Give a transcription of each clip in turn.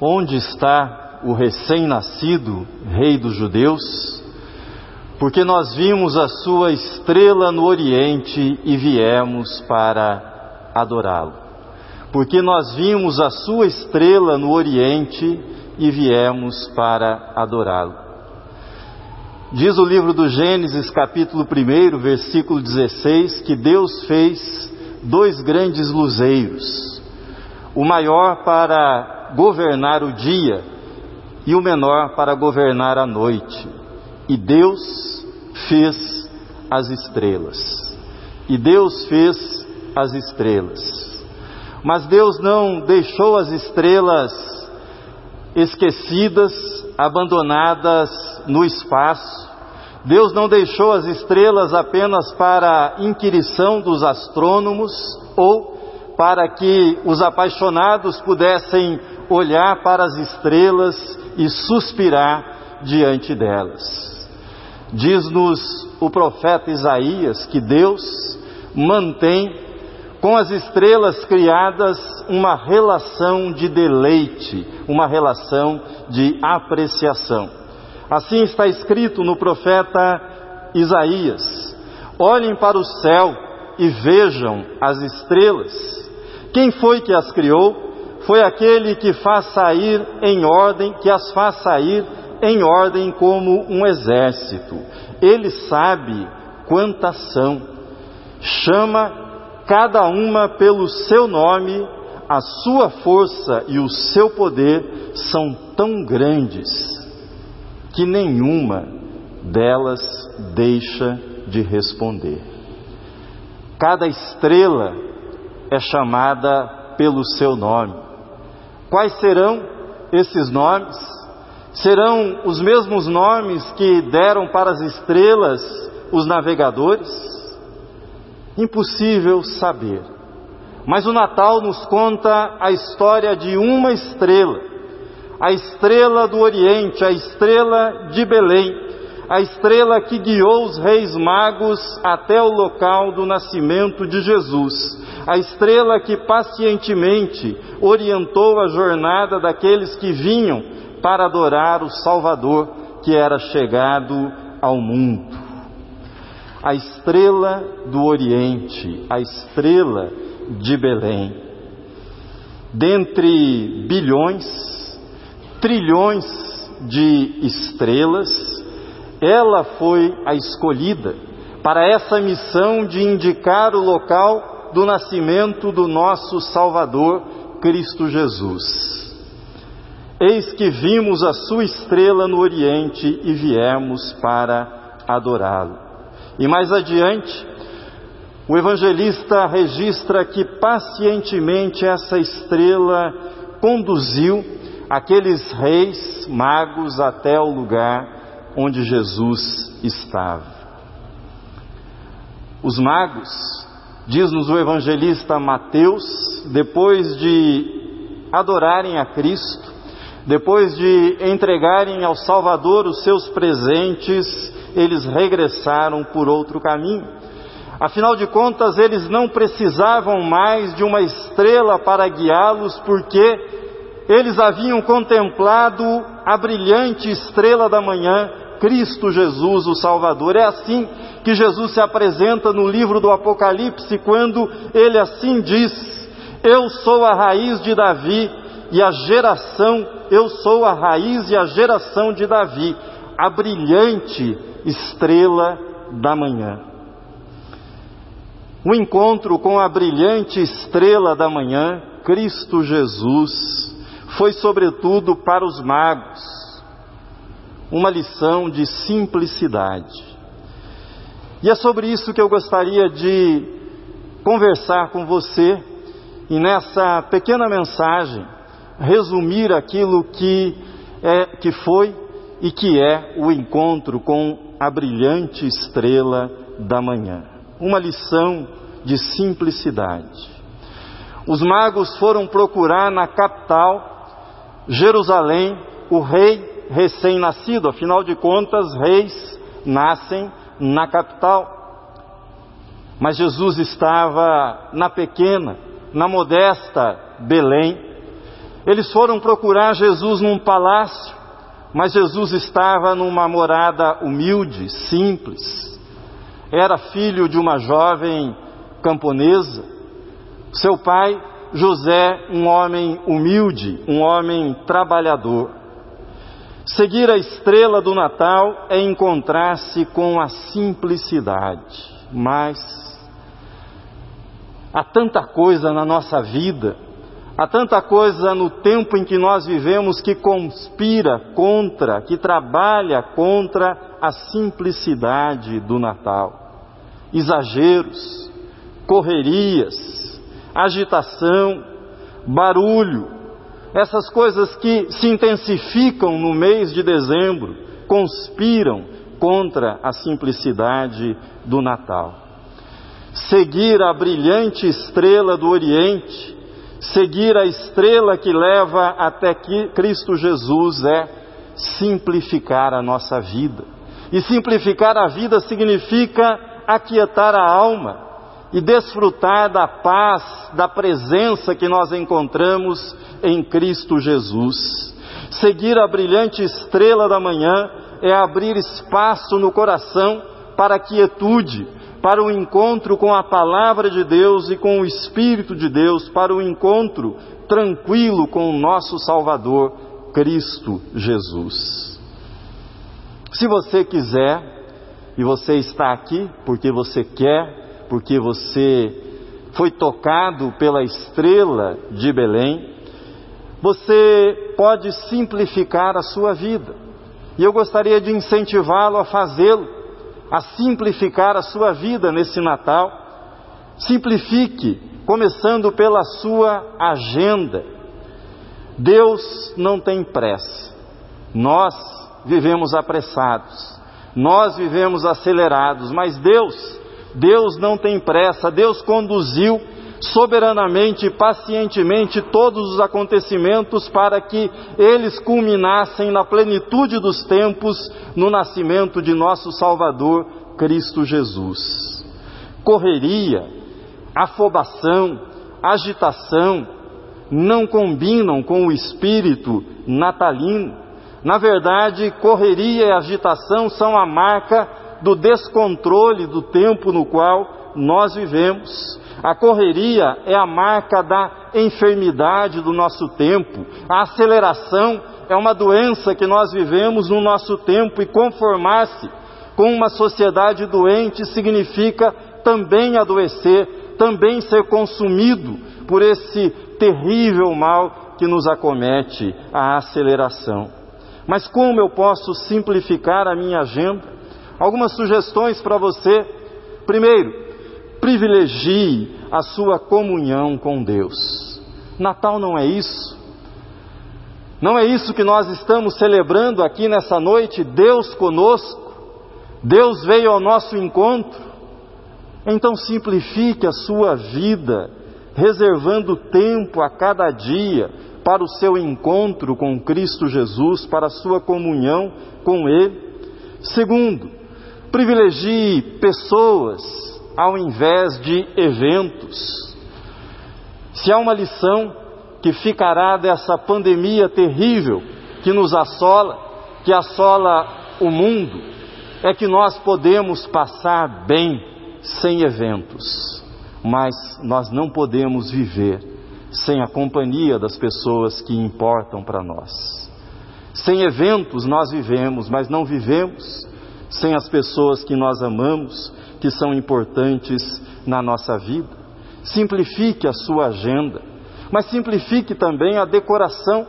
Onde está o recém-nascido Rei dos Judeus? Porque nós vimos a sua estrela no Oriente e viemos para adorá-lo. Porque nós vimos a sua estrela no Oriente e viemos para adorá-lo. Diz o livro do Gênesis, capítulo 1, versículo 16, que Deus fez dois grandes luzeiros, o maior para governar o dia e o menor para governar a noite. E Deus fez as estrelas. E Deus fez as estrelas. Mas Deus não deixou as estrelas esquecidas, abandonadas no espaço. Deus não deixou as estrelas apenas para inquirição dos astrônomos ou para que os apaixonados pudessem olhar para as estrelas e suspirar diante delas. Diz-nos o profeta Isaías que Deus mantém com as estrelas criadas uma relação de deleite, uma relação de apreciação. Assim está escrito no profeta Isaías: Olhem para o céu e vejam as estrelas. Quem foi que as criou? foi aquele que faz sair em ordem, que as faz sair em ordem como um exército. Ele sabe quantas são, chama cada uma pelo seu nome, a sua força e o seu poder são tão grandes que nenhuma delas deixa de responder. Cada estrela é chamada pelo seu nome. Quais serão esses nomes? Serão os mesmos nomes que deram para as estrelas os navegadores? Impossível saber. Mas o Natal nos conta a história de uma estrela, a estrela do Oriente, a estrela de Belém, a estrela que guiou os reis magos até o local do nascimento de Jesus a estrela que pacientemente orientou a jornada daqueles que vinham para adorar o Salvador que era chegado ao mundo. A estrela do Oriente, a estrela de Belém. Dentre bilhões, trilhões de estrelas, ela foi a escolhida para essa missão de indicar o local do nascimento do nosso Salvador, Cristo Jesus. Eis que vimos a sua estrela no Oriente e viemos para adorá-lo. E mais adiante, o evangelista registra que pacientemente essa estrela conduziu aqueles reis magos até o lugar onde Jesus estava. Os magos Diz-nos o evangelista Mateus, depois de adorarem a Cristo, depois de entregarem ao Salvador os seus presentes, eles regressaram por outro caminho. Afinal de contas, eles não precisavam mais de uma estrela para guiá-los, porque eles haviam contemplado a brilhante estrela da manhã, Cristo Jesus, o Salvador. É assim que Jesus se apresenta no livro do Apocalipse, quando ele assim diz: Eu sou a raiz de Davi e a geração, eu sou a raiz e a geração de Davi, a brilhante estrela da manhã. O encontro com a brilhante estrela da manhã, Cristo Jesus, foi sobretudo para os magos uma lição de simplicidade. E é sobre isso que eu gostaria de conversar com você e nessa pequena mensagem resumir aquilo que é que foi e que é o encontro com a brilhante estrela da manhã. Uma lição de simplicidade. Os magos foram procurar na capital, Jerusalém, o rei recém-nascido, afinal de contas, reis nascem na capital. Mas Jesus estava na pequena, na modesta Belém. Eles foram procurar Jesus num palácio, mas Jesus estava numa morada humilde, simples. Era filho de uma jovem camponesa. Seu pai, José, um homem humilde, um homem trabalhador. Seguir a estrela do Natal é encontrar-se com a simplicidade, mas há tanta coisa na nossa vida, há tanta coisa no tempo em que nós vivemos que conspira contra, que trabalha contra a simplicidade do Natal. Exageros, correrias, agitação, barulho, essas coisas que se intensificam no mês de dezembro conspiram contra a simplicidade do Natal. Seguir a brilhante estrela do Oriente, seguir a estrela que leva até Cristo Jesus é simplificar a nossa vida. E simplificar a vida significa aquietar a alma e desfrutar da paz, da presença que nós encontramos em Cristo Jesus. Seguir a brilhante estrela da manhã é abrir espaço no coração para a quietude, para o encontro com a palavra de Deus e com o Espírito de Deus, para o encontro tranquilo com o nosso Salvador, Cristo Jesus. Se você quiser, e você está aqui porque você quer, porque você foi tocado pela estrela de Belém, você pode simplificar a sua vida. E eu gostaria de incentivá-lo a fazê-lo, a simplificar a sua vida nesse Natal. Simplifique, começando pela sua agenda. Deus não tem pressa. Nós vivemos apressados. Nós vivemos acelerados, mas Deus, Deus não tem pressa. Deus conduziu soberanamente e pacientemente todos os acontecimentos para que eles culminassem na plenitude dos tempos no nascimento de nosso Salvador Cristo Jesus. Correria, afobação, agitação não combinam com o espírito natalino. Na verdade, correria e agitação são a marca do descontrole do tempo no qual nós vivemos. A correria é a marca da enfermidade do nosso tempo. A aceleração é uma doença que nós vivemos no nosso tempo e conformar-se com uma sociedade doente significa também adoecer, também ser consumido por esse terrível mal que nos acomete, a aceleração. Mas como eu posso simplificar a minha agenda? Algumas sugestões para você. Primeiro, privilegie a sua comunhão com Deus. Natal não é isso. Não é isso que nós estamos celebrando aqui nessa noite, Deus conosco. Deus veio ao nosso encontro. Então simplifique a sua vida, reservando tempo a cada dia para o seu encontro com Cristo Jesus, para a sua comunhão com Ele. Segundo, privilegie pessoas ao invés de eventos. Se há uma lição que ficará dessa pandemia terrível que nos assola, que assola o mundo, é que nós podemos passar bem sem eventos, mas nós não podemos viver sem a companhia das pessoas que importam para nós. Sem eventos nós vivemos, mas não vivemos sem as pessoas que nós amamos, que são importantes na nossa vida. Simplifique a sua agenda, mas simplifique também a decoração.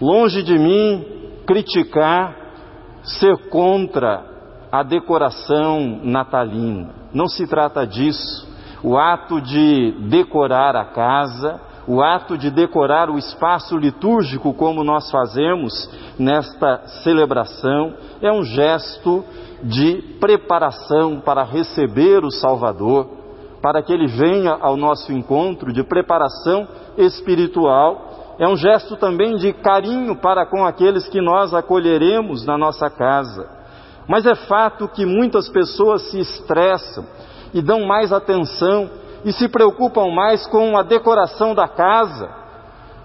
Longe de mim criticar, ser contra a decoração natalina. Não se trata disso. O ato de decorar a casa, o ato de decorar o espaço litúrgico, como nós fazemos nesta celebração, é um gesto de preparação para receber o Salvador, para que ele venha ao nosso encontro, de preparação espiritual. É um gesto também de carinho para com aqueles que nós acolheremos na nossa casa. Mas é fato que muitas pessoas se estressam e dão mais atenção e se preocupam mais com a decoração da casa,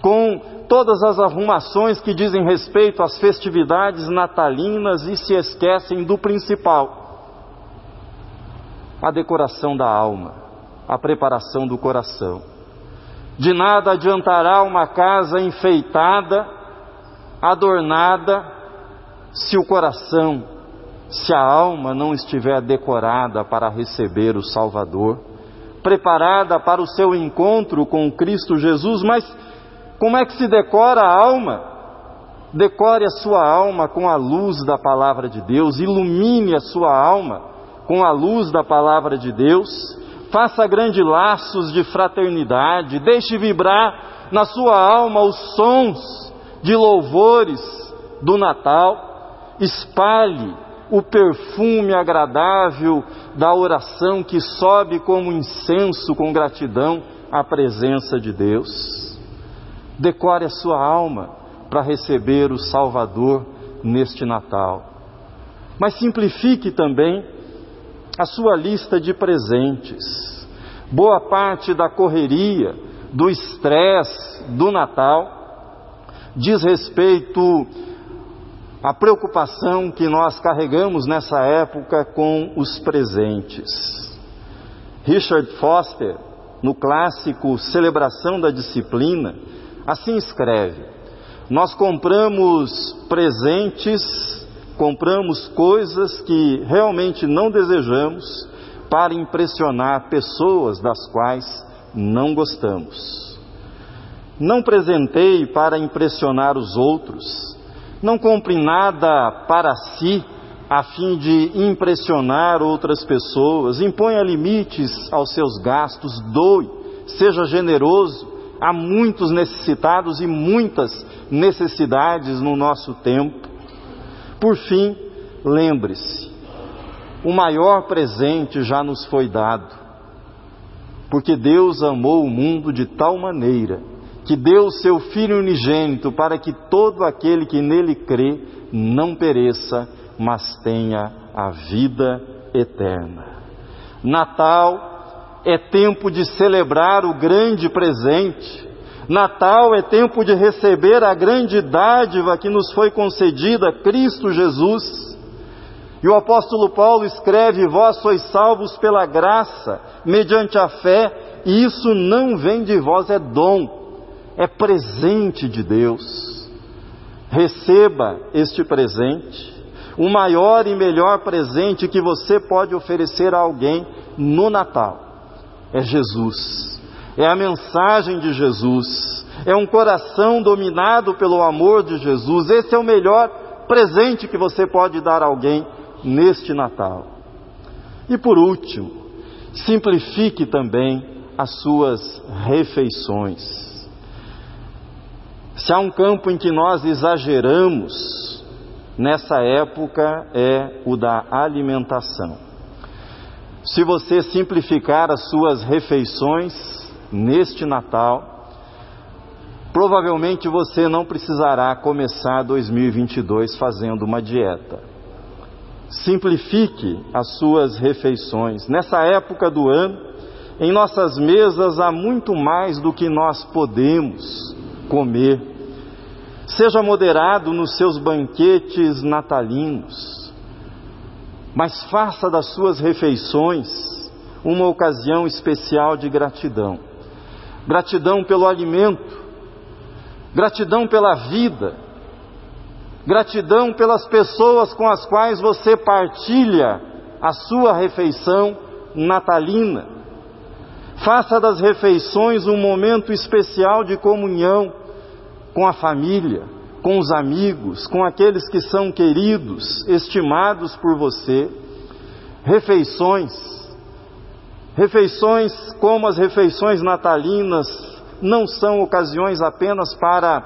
com todas as arrumações que dizem respeito às festividades natalinas e se esquecem do principal: a decoração da alma, a preparação do coração. De nada adiantará uma casa enfeitada, adornada, se o coração, se a alma não estiver decorada para receber o Salvador, preparada para o seu encontro com Cristo Jesus, mas como é que se decora a alma? Decore a sua alma com a luz da palavra de Deus, ilumine a sua alma com a luz da palavra de Deus, faça grandes laços de fraternidade, deixe vibrar na sua alma os sons de louvores do Natal, espalhe o perfume agradável da oração que sobe como incenso com gratidão à presença de Deus. Decore a sua alma para receber o Salvador neste Natal. Mas simplifique também a sua lista de presentes. Boa parte da correria, do estresse do Natal, diz respeito à preocupação que nós carregamos nessa época com os presentes. Richard Foster, no clássico Celebração da Disciplina, Assim escreve: Nós compramos presentes, compramos coisas que realmente não desejamos para impressionar pessoas das quais não gostamos. Não presentei para impressionar os outros, não compre nada para si a fim de impressionar outras pessoas, imponha limites aos seus gastos, doe, seja generoso, há muitos necessitados e muitas necessidades no nosso tempo. Por fim, lembre-se, o maior presente já nos foi dado, porque Deus amou o mundo de tal maneira que deu o seu Filho unigênito para que todo aquele que nele crê não pereça, mas tenha a vida eterna. Natal é tempo de celebrar o grande presente. Natal é tempo de receber a grande dádiva que nos foi concedida, Cristo Jesus. E o apóstolo Paulo escreve: Vós sois salvos pela graça, mediante a fé, e isso não vem de vós, é dom, é presente de Deus. Receba este presente, o maior e melhor presente que você pode oferecer a alguém no Natal é Jesus, é a mensagem de Jesus, é um coração dominado pelo amor de Jesus. Esse é o melhor presente que você pode dar a alguém neste Natal. E por último, simplifique também as suas refeições. Se há um campo em que nós exageramos nessa época é o da alimentação. Se você simplificar as suas refeições neste Natal, provavelmente você não precisará começar 2022 fazendo uma dieta. Simplifique as suas refeições. Nessa época do ano, em nossas mesas há muito mais do que nós podemos comer. Seja moderado nos seus banquetes natalinos mas faça das suas refeições uma ocasião especial de gratidão. Gratidão pelo alimento, gratidão pela vida, gratidão pelas pessoas com as quais você partilha a sua refeição natalina. Faça das refeições um momento especial de comunhão com a família, com os amigos, com aqueles que são queridos, estimados por você. Refeições, refeições como as refeições natalinas, não são ocasiões apenas para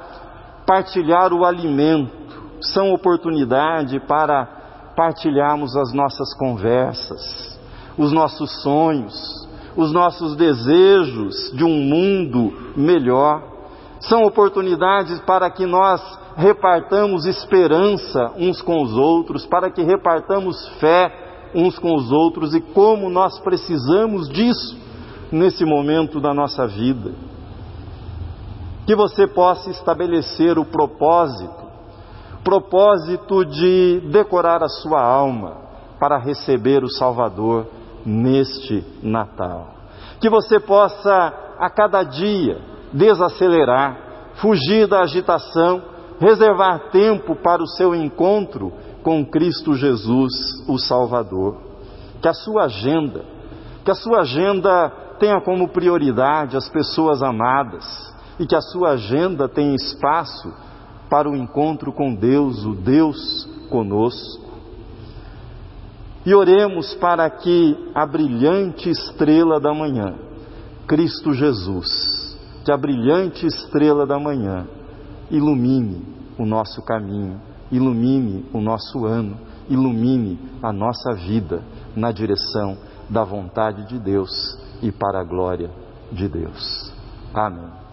partilhar o alimento, são oportunidade para partilharmos as nossas conversas, os nossos sonhos, os nossos desejos de um mundo melhor. São oportunidades para que nós repartamos esperança uns com os outros, para que repartamos fé uns com os outros e como nós precisamos disso nesse momento da nossa vida. Que você possa estabelecer o propósito, propósito de decorar a sua alma para receber o Salvador neste Natal. Que você possa a cada dia desacelerar, fugir da agitação, reservar tempo para o seu encontro com Cristo Jesus, o Salvador. Que a sua agenda, que a sua agenda tenha como prioridade as pessoas amadas e que a sua agenda tenha espaço para o encontro com Deus, o Deus conosco. E oremos para que a brilhante estrela da manhã, Cristo Jesus, que a brilhante estrela da manhã ilumine o nosso caminho, ilumine o nosso ano, ilumine a nossa vida na direção da vontade de Deus e para a glória de Deus. Amém.